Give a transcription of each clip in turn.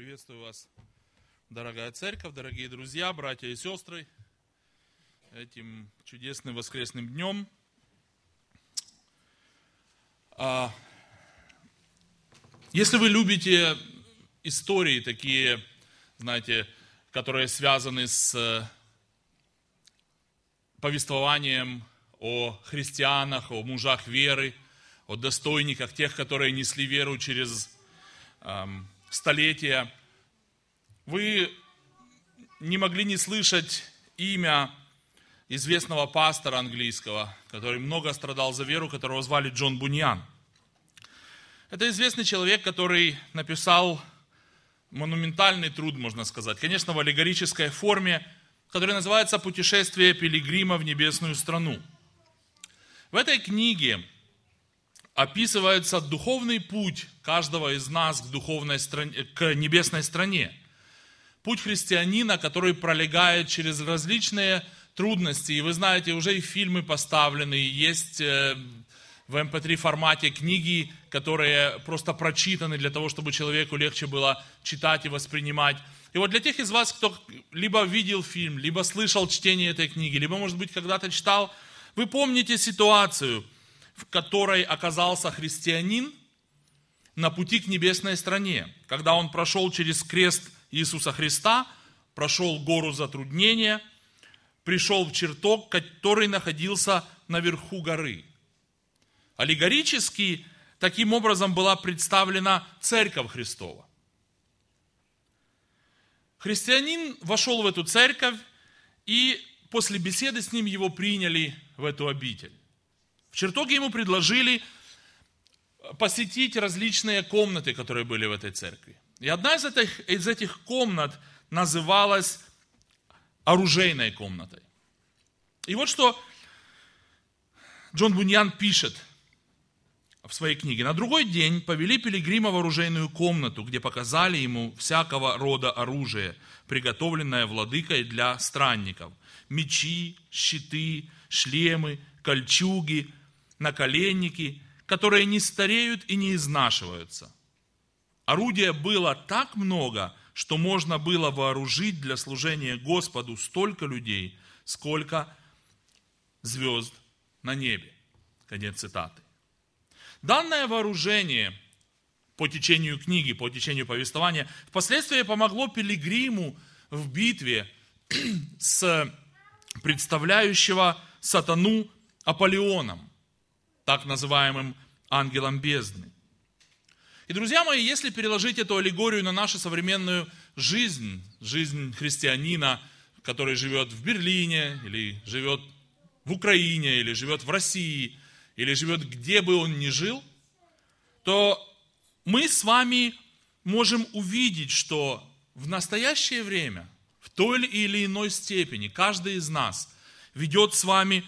Приветствую вас, дорогая церковь, дорогие друзья, братья и сестры, этим чудесным воскресным днем. А, если вы любите истории такие, знаете, которые связаны с э, повествованием о христианах, о мужах веры, о достойниках, тех, которые несли веру через столетия, вы не могли не слышать имя известного пастора английского, который много страдал за веру, которого звали Джон Буньян. Это известный человек, который написал монументальный труд, можно сказать, конечно, в аллегорической форме, который называется «Путешествие пилигрима в небесную страну». В этой книге описывается духовный путь каждого из нас к, духовной стране, к небесной стране. Путь христианина, который пролегает через различные трудности. И вы знаете, уже и фильмы поставлены, есть э, в MP3 эм формате книги, которые просто прочитаны для того, чтобы человеку легче было читать и воспринимать. И вот для тех из вас, кто либо видел фильм, либо слышал чтение этой книги, либо, может быть, когда-то читал, вы помните ситуацию – в которой оказался христианин на пути к небесной стране, когда он прошел через крест Иисуса Христа, прошел гору затруднения, пришел в чертог, который находился наверху горы. Аллегорически таким образом была представлена Церковь Христова. Христианин вошел в эту церковь, и после беседы с ним его приняли в эту обитель. В чертоге ему предложили посетить различные комнаты, которые были в этой церкви. И одна из этих, из этих комнат называлась оружейной комнатой. И вот что Джон Буньян пишет в своей книге. На другой день повели пилигрима в оружейную комнату, где показали ему всякого рода оружие, приготовленное владыкой для странников. Мечи, щиты, шлемы, кольчуги, наколенники, которые не стареют и не изнашиваются. Орудия было так много, что можно было вооружить для служения Господу столько людей, сколько звезд на небе. Конец цитаты. Данное вооружение по течению книги, по течению повествования, впоследствии помогло Пилигриму в битве с представляющего сатану Аполеоном так называемым ангелом бездны. И, друзья мои, если переложить эту аллегорию на нашу современную жизнь, жизнь христианина, который живет в Берлине, или живет в Украине, или живет в России, или живет где бы он ни жил, то мы с вами можем увидеть, что в настоящее время, в той или иной степени, каждый из нас ведет с вами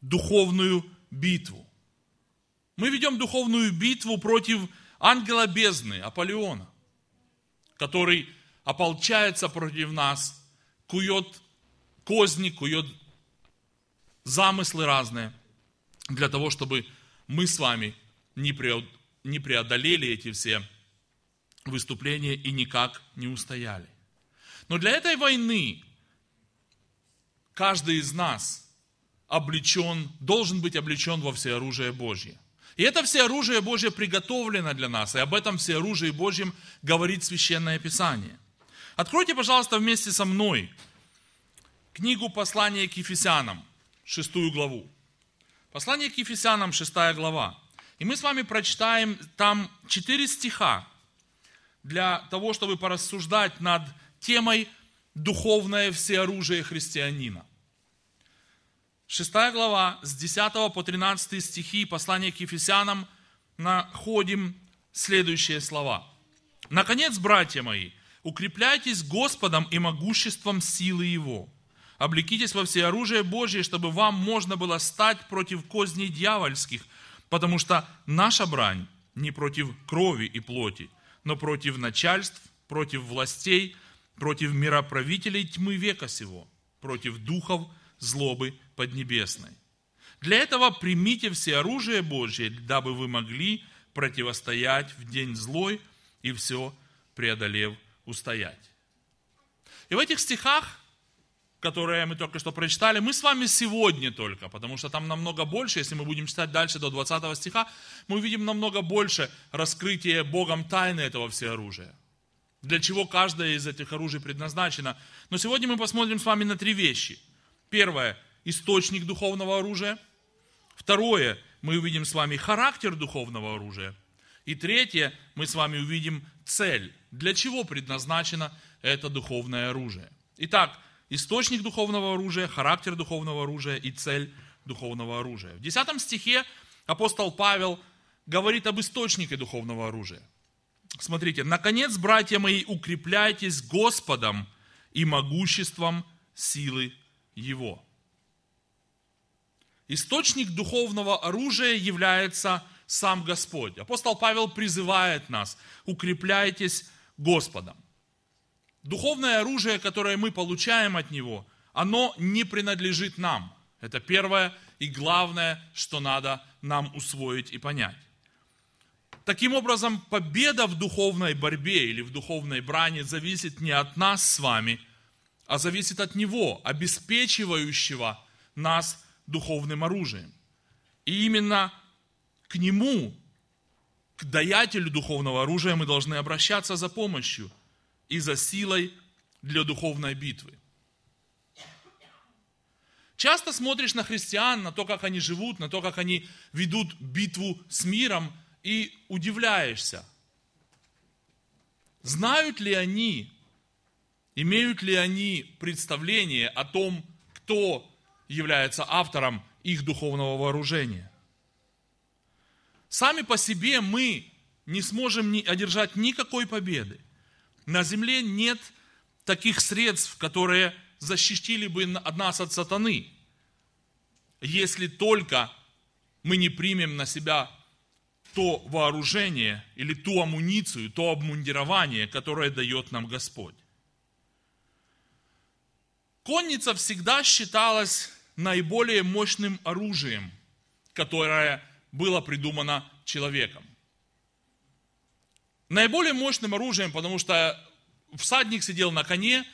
духовную битву. Мы ведем духовную битву против ангела бездны, Аполеона, который ополчается против нас, кует козни, кует замыслы разные, для того, чтобы мы с вами не преодолели эти все выступления и никак не устояли. Но для этой войны каждый из нас облечен, должен быть облечен во всеоружие Божье. И это все оружие Божье приготовлено для нас, и об этом все оружие Божьем говорит Священное Писание. Откройте, пожалуйста, вместе со мной книгу послания к Ефесянам, шестую главу. Послание к Ефесянам, шестая глава. И мы с вами прочитаем там четыре стиха для того, чтобы порассуждать над темой «Духовное всеоружие христианина». Шестая глава, с 10 по 13 стихи послания к Ефесянам находим следующие слова. «Наконец, братья мои, укрепляйтесь Господом и могуществом силы Его. Облекитесь во все оружие Божье, чтобы вам можно было стать против козней дьявольских, потому что наша брань не против крови и плоти, но против начальств, против властей, против мироправителей тьмы века сего, против духов злобы поднебесной. Для этого примите все оружие Божье, дабы вы могли противостоять в день злой и все преодолев устоять. И в этих стихах, которые мы только что прочитали, мы с вами сегодня только, потому что там намного больше, если мы будем читать дальше до 20 стиха, мы увидим намного больше раскрытия Богом тайны этого всеоружия. Для чего каждое из этих оружий предназначено. Но сегодня мы посмотрим с вами на три вещи. Первое – источник духовного оружия. Второе – мы увидим с вами характер духовного оружия. И третье – мы с вами увидим цель. Для чего предназначено это духовное оружие. Итак, источник духовного оружия, характер духовного оружия и цель духовного оружия. В 10 стихе апостол Павел говорит об источнике духовного оружия. Смотрите, наконец, братья мои, укрепляйтесь Господом и могуществом силы Его. Источник духовного оружия является сам Господь. Апостол Павел призывает нас, укрепляйтесь Господом. Духовное оружие, которое мы получаем от Него, оно не принадлежит нам. Это первое и главное, что надо нам усвоить и понять. Таким образом, победа в духовной борьбе или в духовной бране зависит не от нас с вами, а зависит от Него, обеспечивающего нас духовным оружием. И именно к Нему, к даятелю духовного оружия мы должны обращаться за помощью – и за силой для духовной битвы. Часто смотришь на христиан, на то, как они живут, на то, как они ведут битву с миром, и удивляешься. Знают ли они, имеют ли они представление о том, кто является автором их духовного вооружения? Сами по себе мы не сможем одержать никакой победы. На земле нет таких средств, которые защитили бы нас от сатаны, если только мы не примем на себя то вооружение или ту амуницию, то обмундирование, которое дает нам Господь. Конница всегда считалась наиболее мощным оружием, которое было придумано человеком. Наиболее мощным оружием, потому что всадник сидел на коне,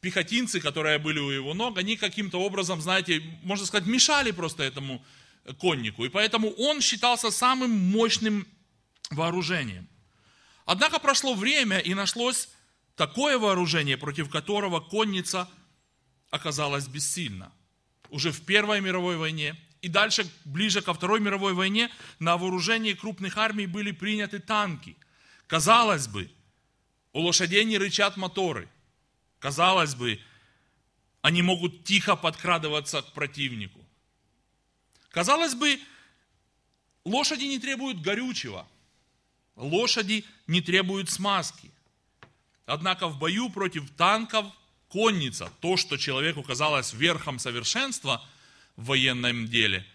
пехотинцы, которые были у его ног, они каким-то образом, знаете, можно сказать, мешали просто этому коннику. И поэтому он считался самым мощным вооружением. Однако прошло время, и нашлось такое вооружение, против которого конница оказалась бессильна. Уже в Первой мировой войне и дальше, ближе ко Второй мировой войне, на вооружении крупных армий были приняты танки – Казалось бы, у лошадей не рычат моторы. Казалось бы, они могут тихо подкрадываться к противнику. Казалось бы, лошади не требуют горючего. Лошади не требуют смазки. Однако в бою против танков конница, то, что человеку казалось верхом совершенства в военном деле,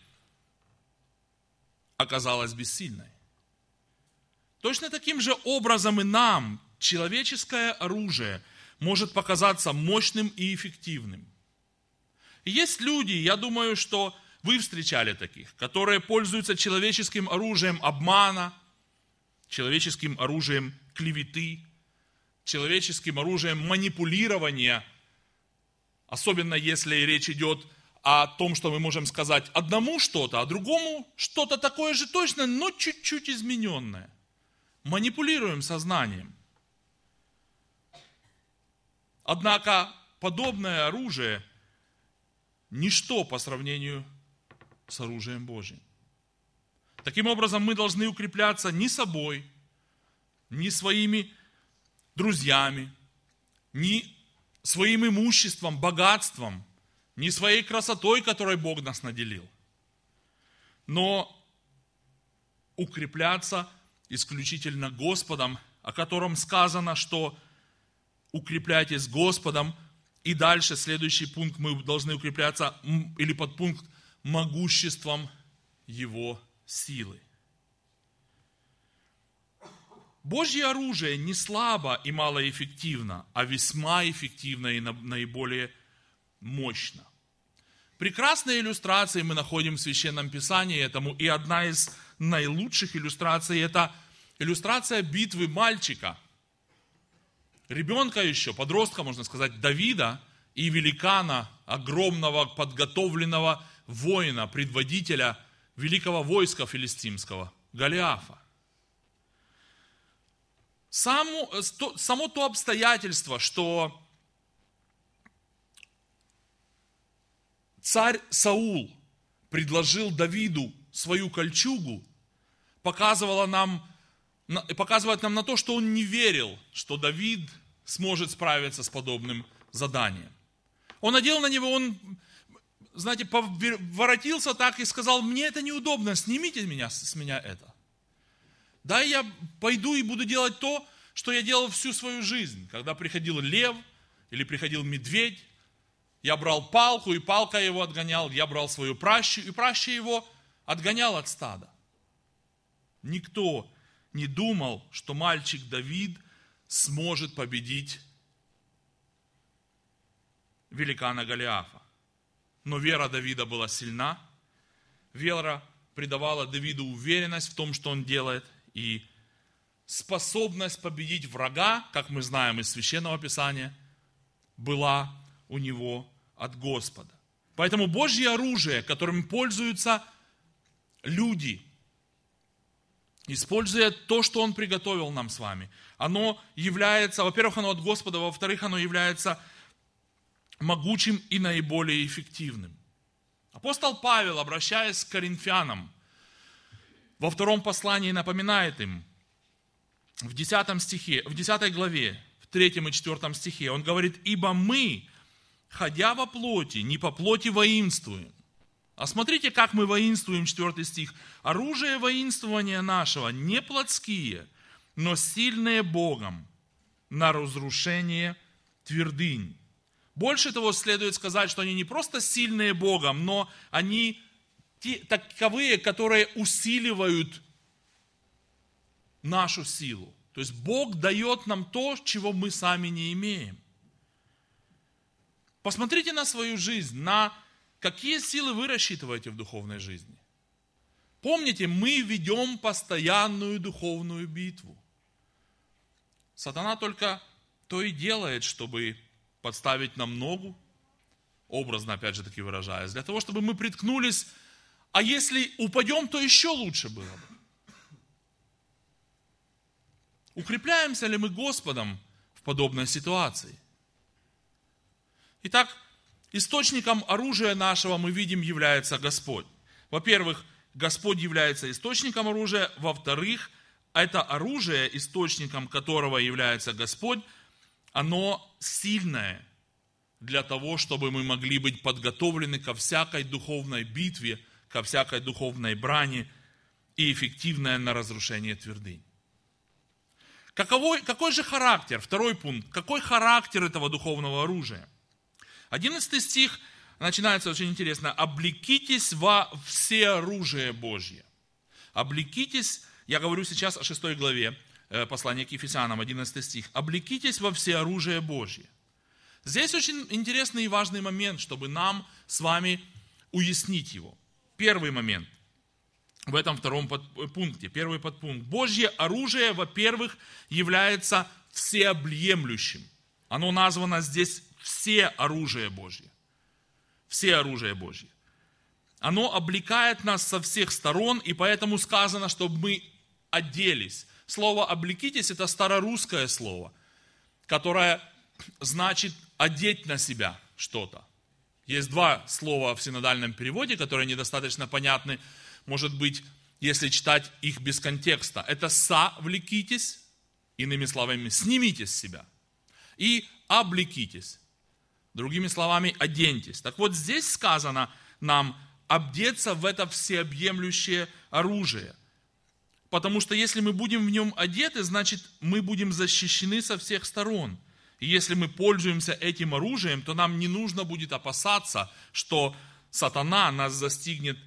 оказалась бессильной. Точно таким же образом и нам человеческое оружие может показаться мощным и эффективным. Есть люди, я думаю, что вы встречали таких, которые пользуются человеческим оружием обмана, человеческим оружием клеветы, человеческим оружием манипулирования, особенно если речь идет о том, что мы можем сказать одному что-то, а другому что-то такое же точно, но чуть-чуть измененное манипулируем сознанием. Однако подобное оружие – ничто по сравнению с оружием Божьим. Таким образом, мы должны укрепляться не собой, не своими друзьями, не своим имуществом, богатством, не своей красотой, которой Бог нас наделил, но укрепляться – исключительно Господом, о котором сказано, что укрепляйтесь Господом, и дальше следующий пункт, мы должны укрепляться, или подпункт, могуществом Его силы. Божье оружие не слабо и малоэффективно, а весьма эффективно и наиболее мощно. Прекрасные иллюстрации мы находим в Священном Писании этому, и одна из наилучших иллюстраций – это иллюстрация битвы мальчика ребенка еще, подростка, можно сказать, Давида и великана, огромного подготовленного воина, предводителя великого войска филистимского, Голиафа. Само, само то обстоятельство, что царь Саул предложил Давиду свою кольчугу, показывало нам, показывает нам на то, что он не верил, что Давид сможет справиться с подобным заданием. Он надел на него, он, знаете, воротился так и сказал, мне это неудобно, снимите меня, с меня это. Да, я пойду и буду делать то, что я делал всю свою жизнь. Когда приходил лев или приходил медведь, я брал палку, и палка его отгонял, я брал свою пращу, и праща его отгонял от стада. Никто не думал, что мальчик Давид сможет победить великана Голиафа. Но вера Давида была сильна, вера придавала Давиду уверенность в том, что он делает, и способность победить врага, как мы знаем из Священного Писания, была у него от Господа. Поэтому Божье оружие, которым пользуются люди, используя то, что Он приготовил нам с вами, оно является, во-первых, оно от Господа, во-вторых, оно является могучим и наиболее эффективным. Апостол Павел, обращаясь к коринфянам, во втором послании напоминает им, в 10 стихе, в 10 главе, в 3 и 4 стихе, он говорит, «Ибо мы, ходя во плоти, не по плоти воинствуем». А смотрите, как мы воинствуем, 4 стих. «Оружие воинствования нашего не плотские, но сильные Богом на разрушение твердынь». Больше того, следует сказать, что они не просто сильные Богом, но они те, таковые, которые усиливают нашу силу. То есть Бог дает нам то, чего мы сами не имеем. Посмотрите на свою жизнь, на какие силы вы рассчитываете в духовной жизни. Помните, мы ведем постоянную духовную битву. Сатана только то и делает, чтобы подставить нам ногу, образно, опять же таки выражаясь, для того, чтобы мы приткнулись, а если упадем, то еще лучше было бы. Укрепляемся ли мы Господом в подобной ситуации? Итак, источником оружия нашего мы видим является Господь. Во-первых, Господь является источником оружия. Во-вторых, это оружие, источником которого является Господь, оно сильное для того, чтобы мы могли быть подготовлены ко всякой духовной битве, ко всякой духовной брани и эффективное на разрушение твердынь. Каковой, какой же характер? Второй пункт. Какой характер этого духовного оружия? Одиннадцатый стих начинается очень интересно. «Облекитесь во все оружие Божье». Облекитесь, я говорю сейчас о шестой главе э, послания к Ефесянам, 11 стих. «Облекитесь во все оружие Божье». Здесь очень интересный и важный момент, чтобы нам с вами уяснить его. Первый момент в этом втором пункте, первый подпункт. Божье оружие, во-первых, является всеобъемлющим. Оно названо здесь все оружие Божье. Все оружие Божье. Оно облекает нас со всех сторон, и поэтому сказано, чтобы мы оделись. Слово «облекитесь» – это старорусское слово, которое значит одеть на себя что-то. Есть два слова в синодальном переводе, которые недостаточно понятны может быть, если читать их без контекста. Это «совлекитесь», иными словами, снимите с себя. И «облекитесь». Другими словами, оденьтесь. Так вот, здесь сказано нам обдеться в это всеобъемлющее оружие. Потому что если мы будем в нем одеты, значит, мы будем защищены со всех сторон. И если мы пользуемся этим оружием, то нам не нужно будет опасаться, что сатана нас застигнет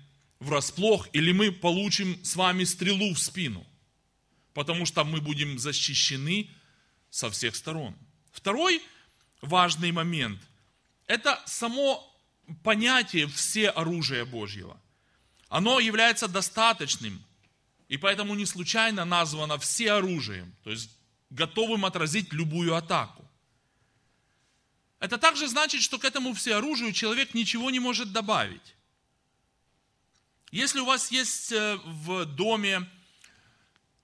врасплох, или мы получим с вами стрелу в спину, потому что мы будем защищены со всех сторон. Второй важный момент – это само понятие «все оружие Божьего». Оно является достаточным, и поэтому не случайно названо все оружием. То есть готовым отразить любую атаку. Это также значит, что к этому всеоружию человек ничего не может добавить. Если у вас есть э, в доме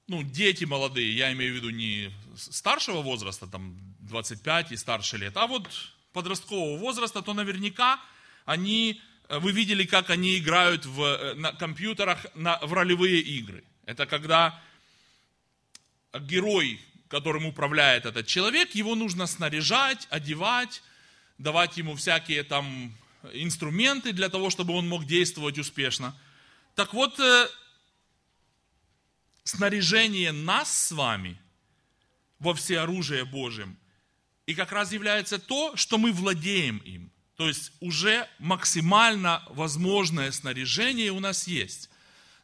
ну, дети молодые, я имею в виду не старшего возраста, там 25 и старше лет, а вот подросткового возраста, то наверняка они, э, вы видели, как они играют в, э, на компьютерах на, в ролевые игры. Это когда герой, которым управляет этот человек, его нужно снаряжать, одевать, давать ему всякие там инструменты для того, чтобы он мог действовать успешно. Так вот, э, снаряжение нас с вами во всеоружие Божьем, и как раз является то, что мы владеем им. То есть уже максимально возможное снаряжение у нас есть.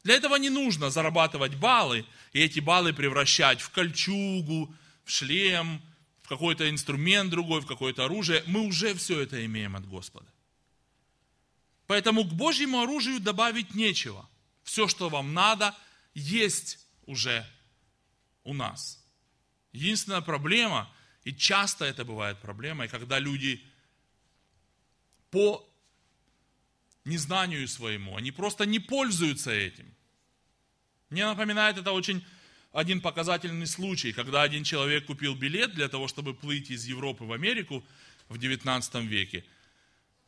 Для этого не нужно зарабатывать баллы и эти баллы превращать в кольчугу, в шлем, в какой-то инструмент другой, в какое-то оружие. Мы уже все это имеем от Господа. Поэтому к Божьему оружию добавить нечего. Все, что вам надо, есть уже у нас. Единственная проблема, и часто это бывает проблемой, когда люди по незнанию своему, они просто не пользуются этим. Мне напоминает это очень один показательный случай, когда один человек купил билет для того, чтобы плыть из Европы в Америку в 19 веке.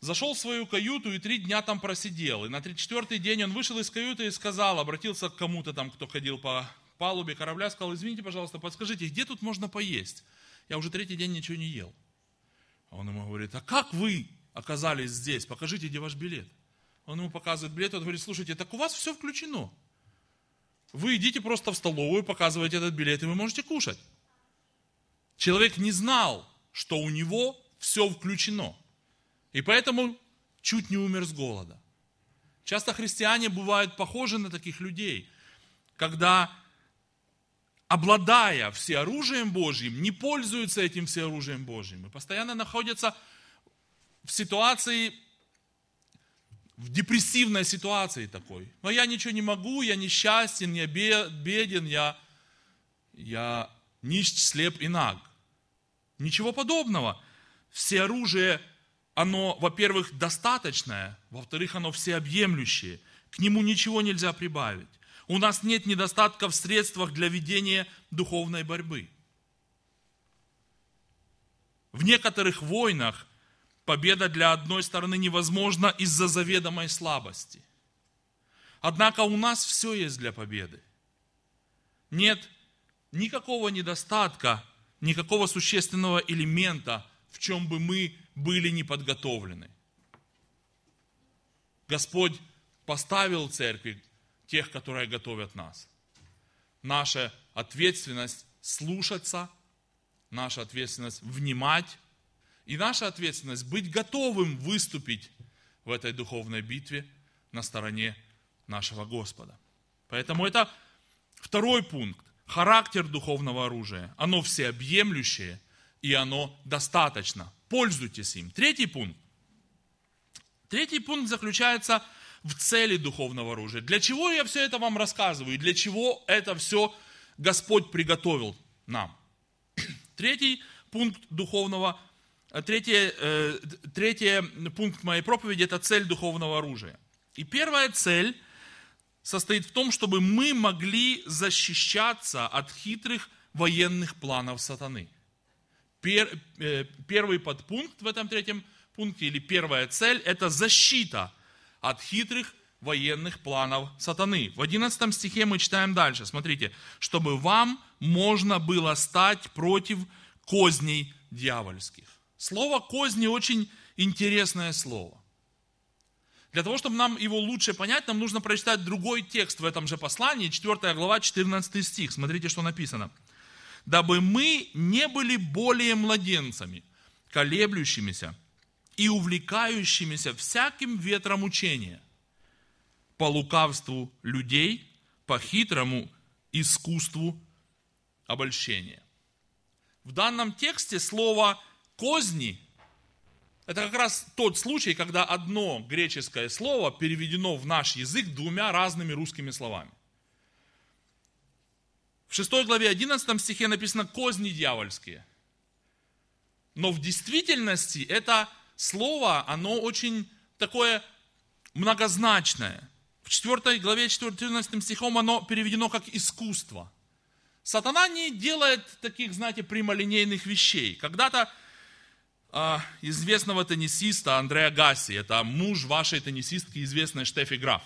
Зашел в свою каюту и три дня там просидел. И на 34-й день он вышел из каюты и сказал, обратился к кому-то там, кто ходил по палубе корабля, сказал, извините, пожалуйста, подскажите, где тут можно поесть? Я уже третий день ничего не ел. А он ему говорит, а как вы оказались здесь? Покажите, где ваш билет. Он ему показывает билет, он говорит, слушайте, так у вас все включено. Вы идите просто в столовую, показываете этот билет, и вы можете кушать. Человек не знал, что у него все включено. И поэтому чуть не умер с голода. Часто христиане бывают похожи на таких людей, когда, обладая всеоружием Божьим, не пользуются этим всеоружием Божьим. И постоянно находятся в ситуации в депрессивной ситуации такой. Но я ничего не могу, я несчастен, я беден, я, я нищ, слеп и наг. Ничего подобного. Все оружие, оно, во-первых, достаточное, во-вторых, оно всеобъемлющее. К нему ничего нельзя прибавить. У нас нет недостатка в средствах для ведения духовной борьбы. В некоторых войнах победа для одной стороны невозможна из-за заведомой слабости. Однако у нас все есть для победы. Нет никакого недостатка, никакого существенного элемента, в чем бы мы были не подготовлены. Господь поставил церкви тех, которые готовят нас. Наша ответственность слушаться, наша ответственность внимать, и наша ответственность быть готовым выступить в этой духовной битве на стороне нашего Господа. Поэтому это второй пункт. Характер духовного оружия. Оно всеобъемлющее и оно достаточно. Пользуйтесь им. Третий пункт. Третий пункт заключается в цели духовного оружия. Для чего я все это вам рассказываю? Для чего это все Господь приготовил нам? Третий пункт духовного третий, э, третий пункт моей проповеди – это цель духовного оружия. И первая цель состоит в том, чтобы мы могли защищаться от хитрых военных планов сатаны. Э, первый подпункт в этом третьем пункте, или первая цель – это защита от хитрых военных планов сатаны. В 11 стихе мы читаем дальше, смотрите, чтобы вам можно было стать против козней дьявольских. Слово «козни» очень интересное слово. Для того, чтобы нам его лучше понять, нам нужно прочитать другой текст в этом же послании, 4 глава, 14 стих. Смотрите, что написано. «Дабы мы не были более младенцами, колеблющимися и увлекающимися всяким ветром учения, по лукавству людей, по хитрому искусству обольщения». В данном тексте слово козни – это как раз тот случай, когда одно греческое слово переведено в наш язык двумя разными русскими словами. В 6 главе 11 стихе написано «козни дьявольские». Но в действительности это слово, оно очень такое многозначное. В 4 главе 14 стихом оно переведено как искусство. Сатана не делает таких, знаете, прямолинейных вещей. Когда-то известного теннисиста Андреа Гасси, это муж вашей теннисистки, известной Штефи Граф.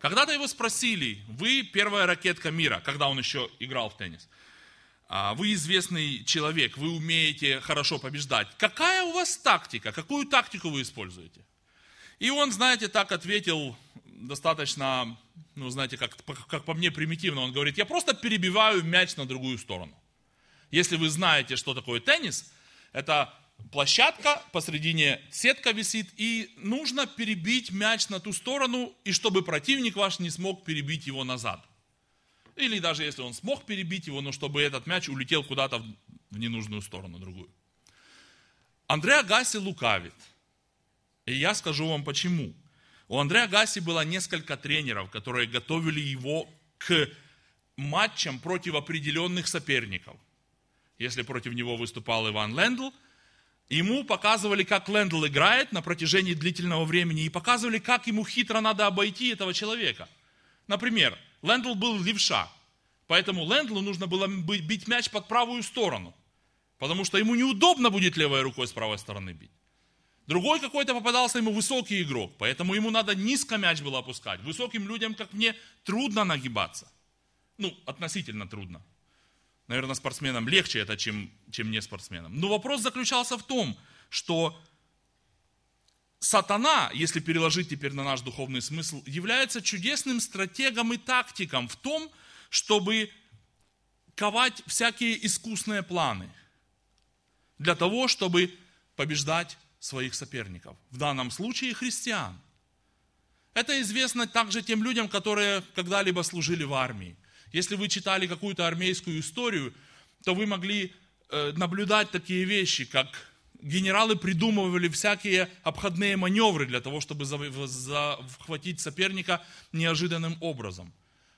Когда-то его спросили, вы первая ракетка мира, когда он еще играл в теннис. А, вы известный человек, вы умеете хорошо побеждать. Какая у вас тактика? Какую тактику вы используете? И он, знаете, так ответил достаточно, ну, знаете, как, как по мне примитивно. Он говорит, я просто перебиваю мяч на другую сторону. Если вы знаете, что такое теннис, это площадка, посредине сетка висит, и нужно перебить мяч на ту сторону, и чтобы противник ваш не смог перебить его назад. Или даже если он смог перебить его, но чтобы этот мяч улетел куда-то в ненужную сторону, другую. Андре Агасси лукавит. И я скажу вам почему. У Андре Агасси было несколько тренеров, которые готовили его к матчам против определенных соперников. Если против него выступал Иван Лендл, ему показывали, как Лендл играет на протяжении длительного времени, и показывали, как ему хитро надо обойти этого человека. Например, Лендл был левша, поэтому Лендлу нужно было бить мяч под правую сторону, потому что ему неудобно будет левой рукой с правой стороны бить. Другой какой-то попадался ему высокий игрок, поэтому ему надо низко мяч было опускать. Высоким людям, как мне, трудно нагибаться. Ну, относительно трудно. Наверное, спортсменам легче это, чем, чем не спортсменам. Но вопрос заключался в том, что сатана, если переложить теперь на наш духовный смысл, является чудесным стратегом и тактиком в том, чтобы ковать всякие искусные планы для того, чтобы побеждать своих соперников. В данном случае христиан. Это известно также тем людям, которые когда-либо служили в армии. Если вы читали какую-то армейскую историю, то вы могли э, наблюдать такие вещи, как генералы придумывали всякие обходные маневры для того, чтобы захватить соперника неожиданным образом.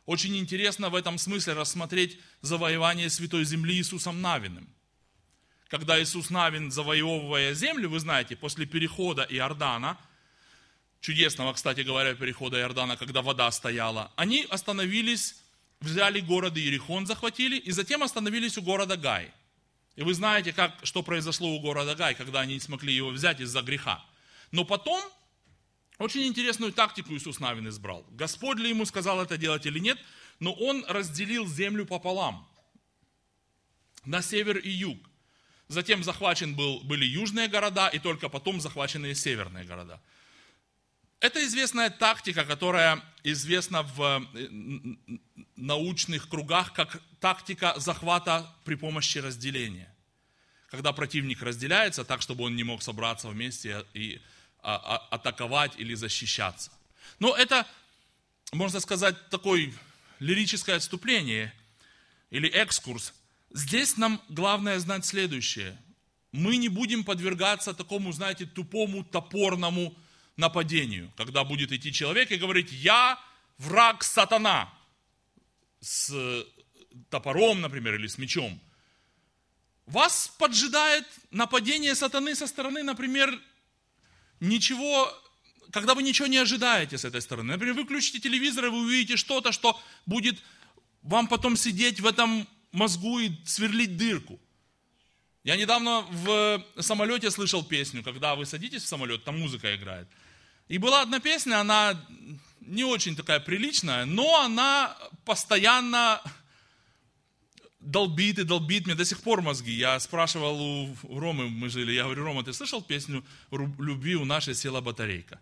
Очень интересно в этом смысле рассмотреть завоевание Святой Земли Иисусом Навиным. Когда Иисус Навин, завоевывая землю, вы знаете, после перехода Иордана, чудесного, кстати говоря, перехода Иордана, когда вода стояла, они остановились, взяли город Иерихон, захватили, и затем остановились у города Гай – и вы знаете, как, что произошло у города Гай, когда они не смогли его взять из-за греха. Но потом очень интересную тактику Иисус Навин избрал. Господь ли ему сказал это делать или нет, но он разделил землю пополам. На север и юг. Затем захвачен был, были южные города, и только потом захвачены северные города. Это известная тактика, которая известна в э, научных кругах как тактика захвата при помощи разделения. Когда противник разделяется так, чтобы он не мог собраться вместе и а, а, атаковать или защищаться. Но это, можно сказать, такое лирическое отступление или экскурс. Здесь нам главное знать следующее. Мы не будем подвергаться такому, знаете, тупому, топорному нападению, когда будет идти человек и говорить, я враг сатана, с топором, например, или с мечом. Вас поджидает нападение сатаны со стороны, например, ничего, когда вы ничего не ожидаете с этой стороны. Например, вы включите телевизор, и вы увидите что-то, что будет вам потом сидеть в этом мозгу и сверлить дырку. Я недавно в самолете слышал песню, когда вы садитесь в самолет, там музыка играет. И была одна песня, она не очень такая приличная, но она постоянно долбит и долбит мне до сих пор мозги. Я спрашивал у Ромы, мы жили, я говорю, Рома, ты слышал песню «Любви у нашей села батарейка»?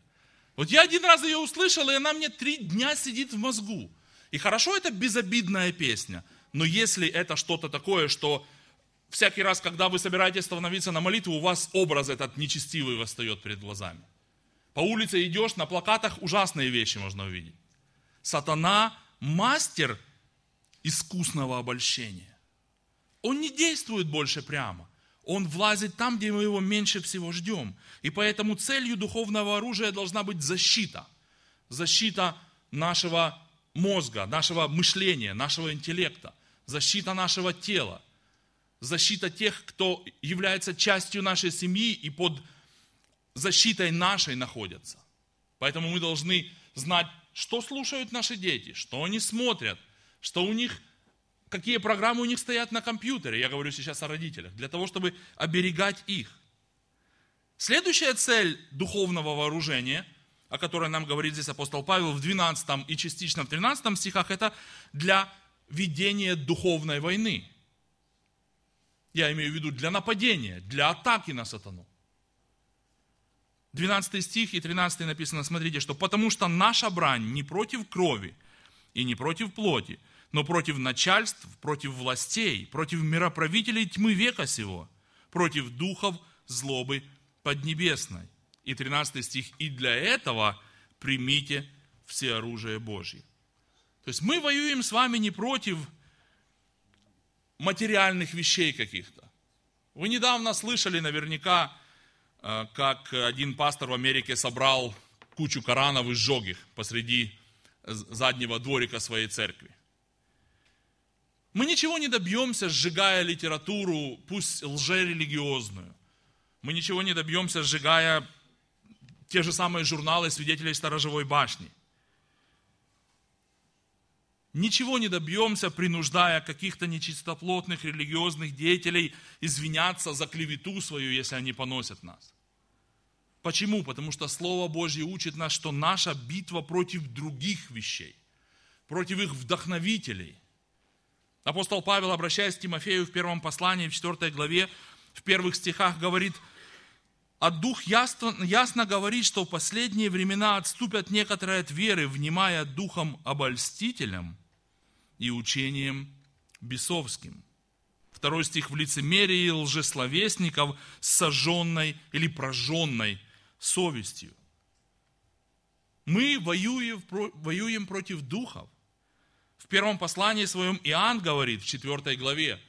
Вот я один раз ее услышал, и она мне три дня сидит в мозгу. И хорошо, это безобидная песня, но если это что-то такое, что всякий раз, когда вы собираетесь становиться на молитву, у вас образ этот нечестивый восстает перед глазами – по улице идешь, на плакатах ужасные вещи можно увидеть. Сатана – мастер искусного обольщения. Он не действует больше прямо. Он влазит там, где мы его меньше всего ждем. И поэтому целью духовного оружия должна быть защита. Защита нашего мозга, нашего мышления, нашего интеллекта. защита нашего тела, защита тех, кто является частью нашей семьи и под защитой нашей находятся. Поэтому мы должны знать, что слушают наши дети, что они смотрят, что у них, какие программы у них стоят на компьютере. Я говорю сейчас о родителях, для того, чтобы оберегать их. Следующая цель духовного вооружения, о которой нам говорит здесь апостол Павел в 12 и частично в 13 стихах, это для ведения духовной войны. Я имею в виду для нападения, для атаки на сатану. 12 стих и 13 написано, смотрите, что «потому что наша брань не против крови и не против плоти, но против начальств, против властей, против мироправителей тьмы века сего, против духов злобы поднебесной». И 13 стих «И для этого примите все оружие Божье». То есть мы воюем с вами не против материальных вещей каких-то. Вы недавно слышали наверняка, э, как один пастор в Америке собрал кучу Коранов и сжег их посреди заднего дворика своей церкви. Мы ничего не добьемся, сжигая литературу, пусть лжерелигиозную. Мы ничего не добьемся, сжигая те же самые журналы свидетелей сторожевой башни. Ничего не добьемся, принуждая каких-то нечистоплотных религиозных деятелей извиняться за клевету свою, если они поносят нас. Почему? Потому что Слово Божье учит нас, что наша битва против других вещей, против их вдохновителей. Апостол Павел, обращаясь к Тимофею в первом послании, в 4 главе, в первых стихах говорит, а Дух ясно, ясно говорит, что в последние времена отступят некоторые от веры, внимая духом обольстителям и учением бесовским. Второй стих в лицемерии лжесловесников с сожженной или прожженной совестью. Мы воюем, воюем против духов. В первом послании своем Иоанн говорит в 4 главе,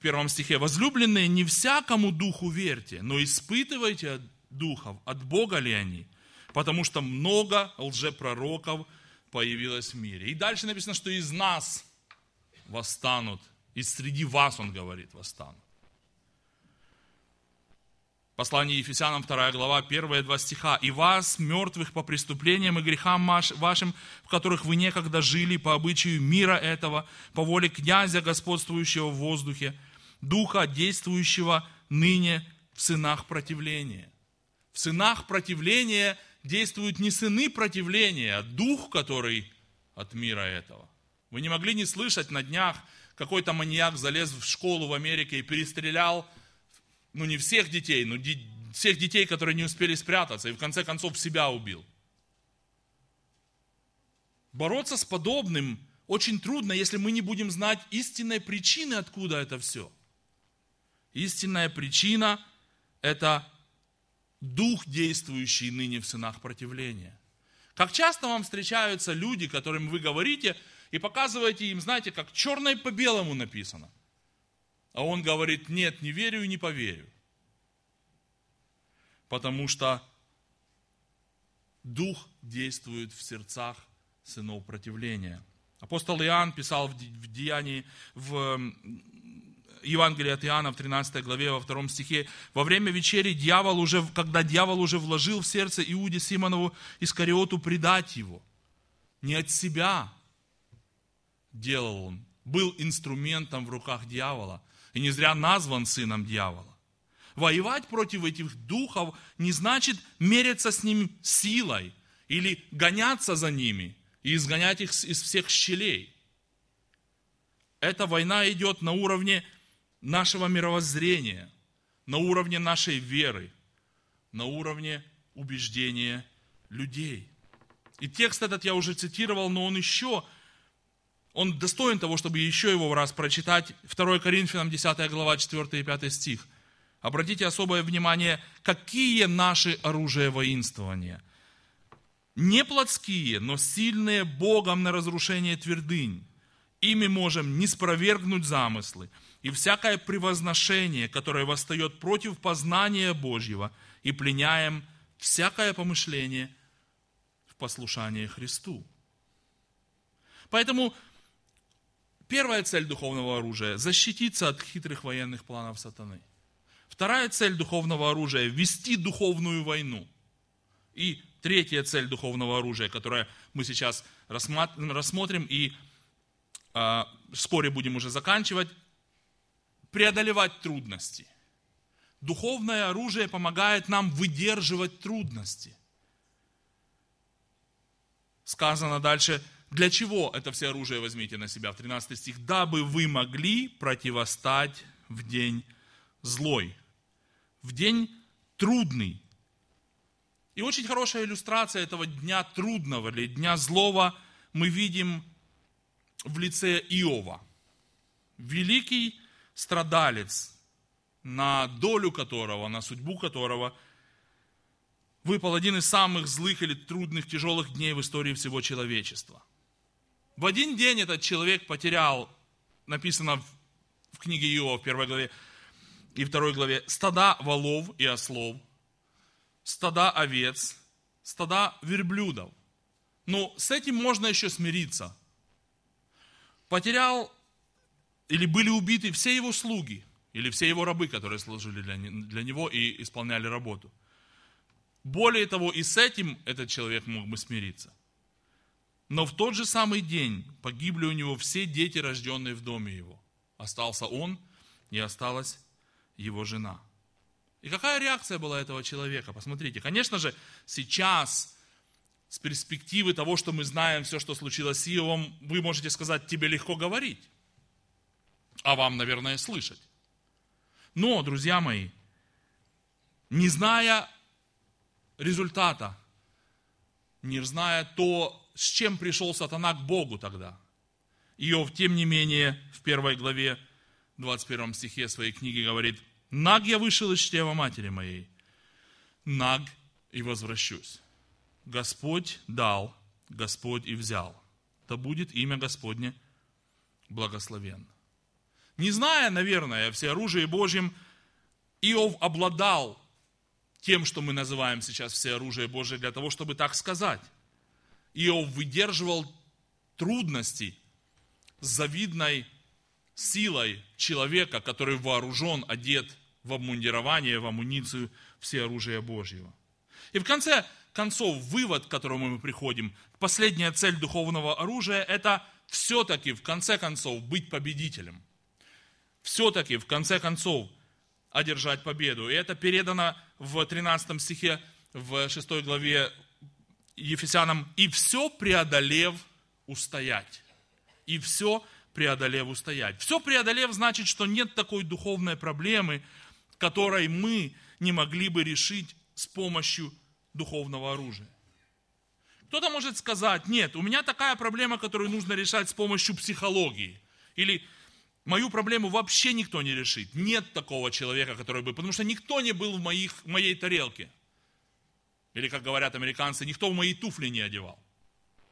первом стихе, возлюбленные, не всякому духу верьте, но испытывайте духов, от Бога ли они, потому что много лжепророков появилось в мире. И дальше написано, что из нас восстанут, и среди вас, он говорит, восстанут. Послание Ефесянам, 2 глава, первые два стиха. «И вас, мертвых по преступлениям и грехам вашим, в которых вы некогда жили по обычаю мира этого, по воле князя, господствующего в воздухе, Духа, действующего ныне в сынах противления. В сынах противления действуют не сыны противления, а дух, который от мира этого. Вы не могли не слышать на днях, какой-то маньяк залез в школу в Америке и перестрелял, ну не всех детей, но всех детей, которые не успели спрятаться, и в конце концов себя убил. Бороться с подобным очень трудно, если мы не будем знать истинной причины, откуда это все – Истинная причина – это дух, действующий ныне в сынах противления. Как часто вам встречаются люди, которым вы говорите и показываете им, знаете, как черное по белому написано. А он говорит, нет, не верю и не поверю. Потому что дух действует в сердцах сынов противления. Апостол Иоанн писал в деянии, в Евангелие от Иоанна в 13 главе, во втором стихе, во время вечери дьявол уже, когда дьявол уже вложил в сердце Иуде Симонову Искариоту предать его, не от себя делал он, был инструментом в руках дьявола, и не зря назван сыном дьявола. Воевать против этих духов не значит мериться с ними силой или гоняться за ними и изгонять их из всех щелей. Эта война идет на уровне нашего мировоззрения, на уровне нашей веры, на уровне убеждения людей. И текст этот я уже цитировал, но он еще, он достоин того, чтобы еще его раз прочитать. 2 Коринфянам 10 глава 4 и 5 стих. Обратите особое внимание, какие наши оружия воинствования. Не плотские, но сильные Богом на разрушение твердынь. Ими можем не спровергнуть замыслы, и всякое превозношение, которое восстает против познания Божьего, и пленяем всякое помышление в послушание Христу. Поэтому Первая цель духовного оружия – защититься от хитрых военных планов сатаны. Вторая цель духовного оружия – вести духовную войну. И третья цель духовного оружия, которое мы сейчас рассмотрим и э, вскоре будем уже заканчивать, преодолевать трудности. Духовное оружие помогает нам выдерживать трудности. Сказано дальше, для чего это все оружие возьмите на себя? В 13 стих. Дабы вы могли противостать в день злой, в день трудный. И очень хорошая иллюстрация этого дня трудного или дня злого мы видим в лице Иова. Великий страдалец, на долю которого, на судьбу которого выпал один из самых злых или трудных, тяжелых дней в истории всего человечества. В один день этот человек потерял, написано в книге Иова в первой главе и второй главе, стада волов и ослов, стада овец, стада верблюдов. Но с этим можно еще смириться. Потерял или были убиты все его слуги, или все его рабы, которые служили для, него и исполняли работу. Более того, и с этим этот человек мог бы смириться. Но в тот же самый день погибли у него все дети, рожденные в доме его. Остался он и осталась его жена. И какая реакция была этого человека? Посмотрите, конечно же, сейчас с перспективы того, что мы знаем все, что случилось с Иовом, вы можете сказать, тебе легко говорить, а вам, наверное, слышать. Но, друзья мои, не зная результата, не зная то, с чем пришел сатана к Богу тогда. Иов, тем не менее, в первой главе, 21 стихе своей книги говорит, «Наг я вышел из чрева матери моей, наг и возвращусь. Господь дал, Господь и взял. Да будет имя Господне благословен». Не зная, наверное, все оружие Божьим, Иов обладал тем, что мы называем сейчас все оружие Божие, для того, чтобы так сказать. Иов выдерживал трудности с завидной силой человека, который вооружен, одет в обмундирование, в амуницию все оружия Божьего. И в конце концов, вывод, к которому мы приходим, последняя цель духовного оружия, это все-таки, в конце концов, быть победителем. Все-таки, в конце концов, одержать победу. И это передано в 13 стихе, в 6 главе Ефесянам, и все преодолев устоять. И все преодолев устоять. Все преодолев значит, что нет такой духовной проблемы, которой мы не могли бы решить с помощью духовного оружия. Кто-то может сказать, нет, у меня такая проблема, которую нужно решать с помощью психологии. Или мою проблему вообще никто не решит. Нет такого человека, который бы, потому что никто не был в, моих, в моей тарелке. Или, как говорят американцы, никто в мои туфли не одевал.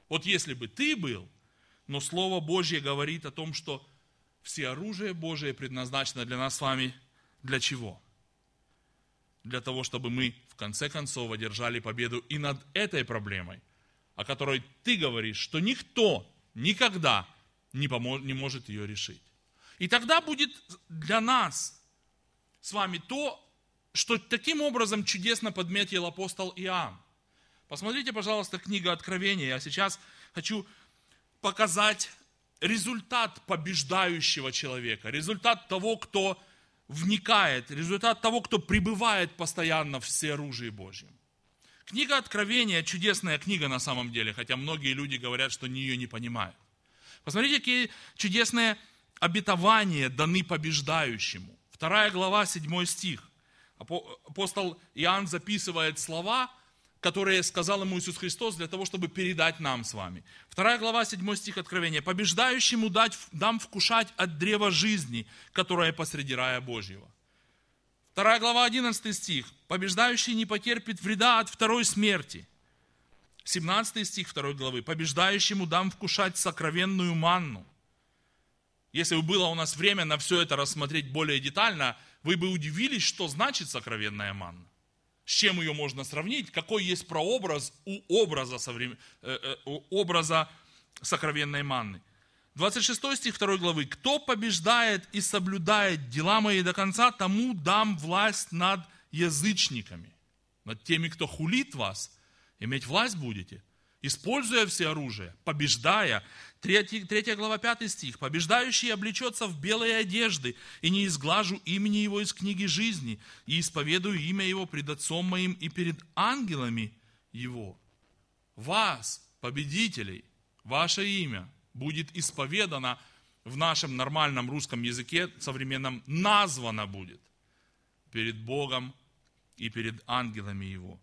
Вот если бы ты был, но Слово Божье говорит о том, что все оружие Божие предназначено для нас с вами для чего? Для того, чтобы мы в конце концов одержали победу и над этой проблемой, о которой ты говоришь, что никто никогда не, поможет, не может ее решить. И тогда будет для нас с вами то, что таким образом чудесно подметил апостол Иоанн. Посмотрите, пожалуйста, книга Откровения. Я сейчас хочу показать результат побеждающего человека, результат того, кто вникает, результат того, кто пребывает постоянно в всеоружии Божьем. Книга Откровения – чудесная книга на самом деле, хотя многие люди говорят, что они ее не понимают. Посмотрите, какие чудесные обетования даны побеждающему. Вторая глава, седьмой стих. Апостол Иоанн записывает слова, которые сказал ему Иисус Христос для того, чтобы передать нам с вами. Вторая глава, 7 стих Откровения. «Побеждающему дать, дам вкушать от древа жизни, которое посреди рая Божьего». Вторая глава, 11 стих. «Побеждающий не потерпит вреда от второй смерти». 17 стих 2 главы. «Побеждающему дам вкушать сокровенную манну». Если бы было у нас время на все это рассмотреть более детально – вы бы удивились, что значит сокровенная манна. С чем ее можно сравнить? Какой есть прообраз у образа, соврем... Э, э, у образа сокровенной манны? 26 стих 2 главы. «Кто побеждает и соблюдает дела мои до конца, тому дам власть над язычниками, над теми, кто хулит вас. Иметь власть будете, используя все оружие, побеждая. 3, 3 глава 5 стих. «Побеждающий облечется в белые одежды, и не изглажу имени его из книги жизни, и исповедую имя его пред Отцом моим и перед ангелами его». Вас, победителей, ваше имя будет исповедано в нашем нормальном русском языке, современном, названо будет перед Богом и перед ангелами Его.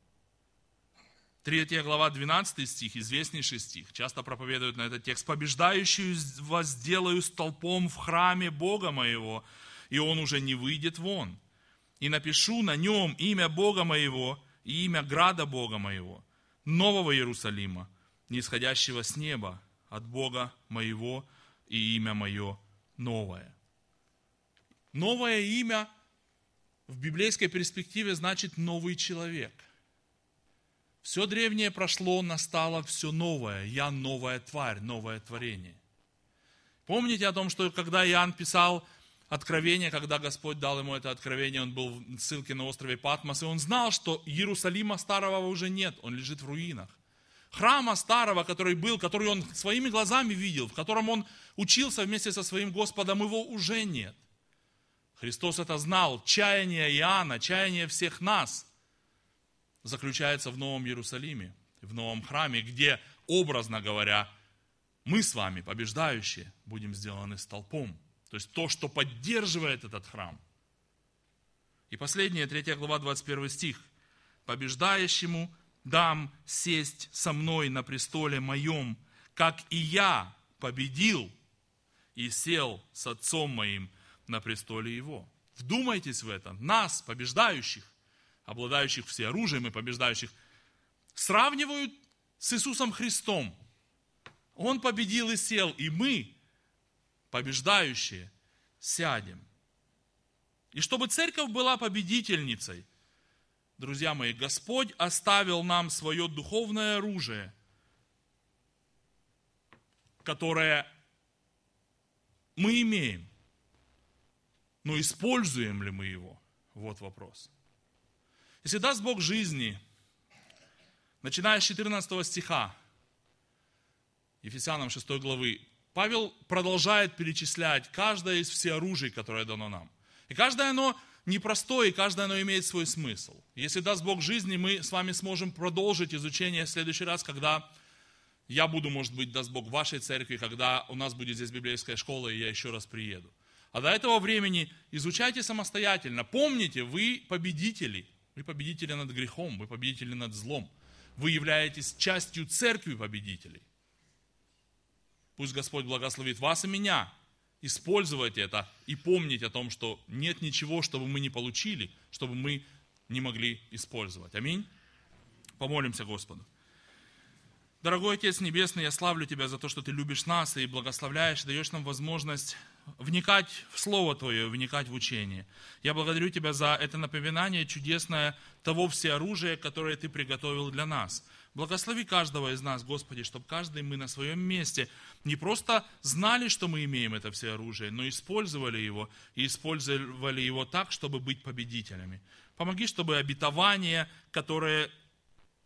Третья глава, 12 стих, известнейший стих, часто проповедуют на этот текст. «Побеждающую вас сделаю столпом в храме Бога моего, и он уже не выйдет вон. И напишу на нем имя Бога моего и имя града Бога моего, нового Иерусалима, нисходящего с неба, от Бога моего и имя мое новое». Новое имя в библейской перспективе значит новый человек. Все древнее прошло, настало все новое. Я новая тварь, новое творение. Помните о том, что когда Иоанн писал откровение, когда Господь дал ему это откровение, он был в ссылке на острове Патмос, и он знал, что Иерусалима старого уже нет, он лежит в руинах. Храма старого, который был, который он своими глазами видел, в котором он учился вместе со своим Господом, его уже нет. Христос это знал. Чаяние Иоанна, чаяние всех нас заключается в Новом Иерусалиме, в новом храме, где, образно говоря, мы с вами, побеждающие, будем сделаны столпом. То есть то, что поддерживает этот храм. И последняя, 3 глава, 21 стих. «Побеждающему дам сесть со мной на престоле моем, как и я победил и сел с отцом моим на престоле Его. Вдумайтесь в это. Нас, побеждающих, обладающих всеоружием и побеждающих, сравнивают с Иисусом Христом. Он победил и сел, и мы, побеждающие, сядем. И чтобы церковь была победительницей, друзья мои, Господь оставил нам свое духовное оружие, которое мы имеем – но используем ли мы его? Вот вопрос. Если даст Бог жизни, начиная с 14 стиха, Ефесянам 6 главы, Павел продолжает перечислять каждое из всеоружий, которое дано нам. И каждое оно непростое, и каждое оно имеет свой смысл. Если даст Бог жизни, мы с вами сможем продолжить изучение в следующий раз, когда я буду, может быть, даст Бог, в вашей церкви, когда у нас будет здесь библейская школа, и я еще раз приеду. А до этого времени изучайте самостоятельно. Помните, вы победители. Вы победители над грехом, вы победители над злом. Вы являетесь частью церкви победителей. Пусть Господь благословит вас и меня. Использовать это и помнить о том, что нет ничего, чтобы мы не получили, чтобы мы не могли использовать. Аминь. Помолимся Господу. Дорогой Отец Небесный, я славлю Тебя за то, что Ты любишь нас и благословляешь, даешь нам возможность вникать в Слово Твое, вникать в учение. Я благодарю Тебя за это напоминание чудесное того всеоружия, которое Ты приготовил для нас. Благослови каждого из нас, Господи, чтобы каждый мы на своем месте не просто знали, что мы имеем это всеоружие, но использовали его, и использовали его так, чтобы быть победителями. Помоги, чтобы обетования, которые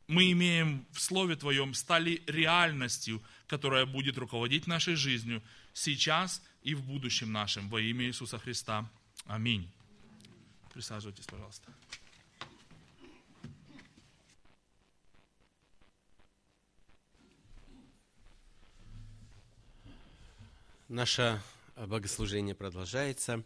мы имеем в Слове Твоем, стали реальностью, которая будет руководить нашей жизнью сейчас и в будущем нашем. Во имя Иисуса Христа. Аминь. Присаживайтесь, пожалуйста. Наше богослужение продолжается.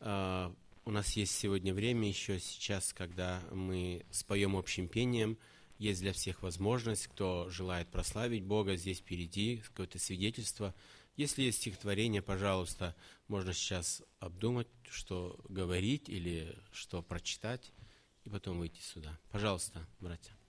А, у нас есть сегодня время еще сейчас, когда мы споем общим пением – есть для всех возможность, кто желает прославить Бога, здесь впереди какое-то свидетельство. Если есть стихотворение, пожалуйста, можно сейчас обдумать, что говорить или что прочитать, и потом выйти сюда. Пожалуйста, братья.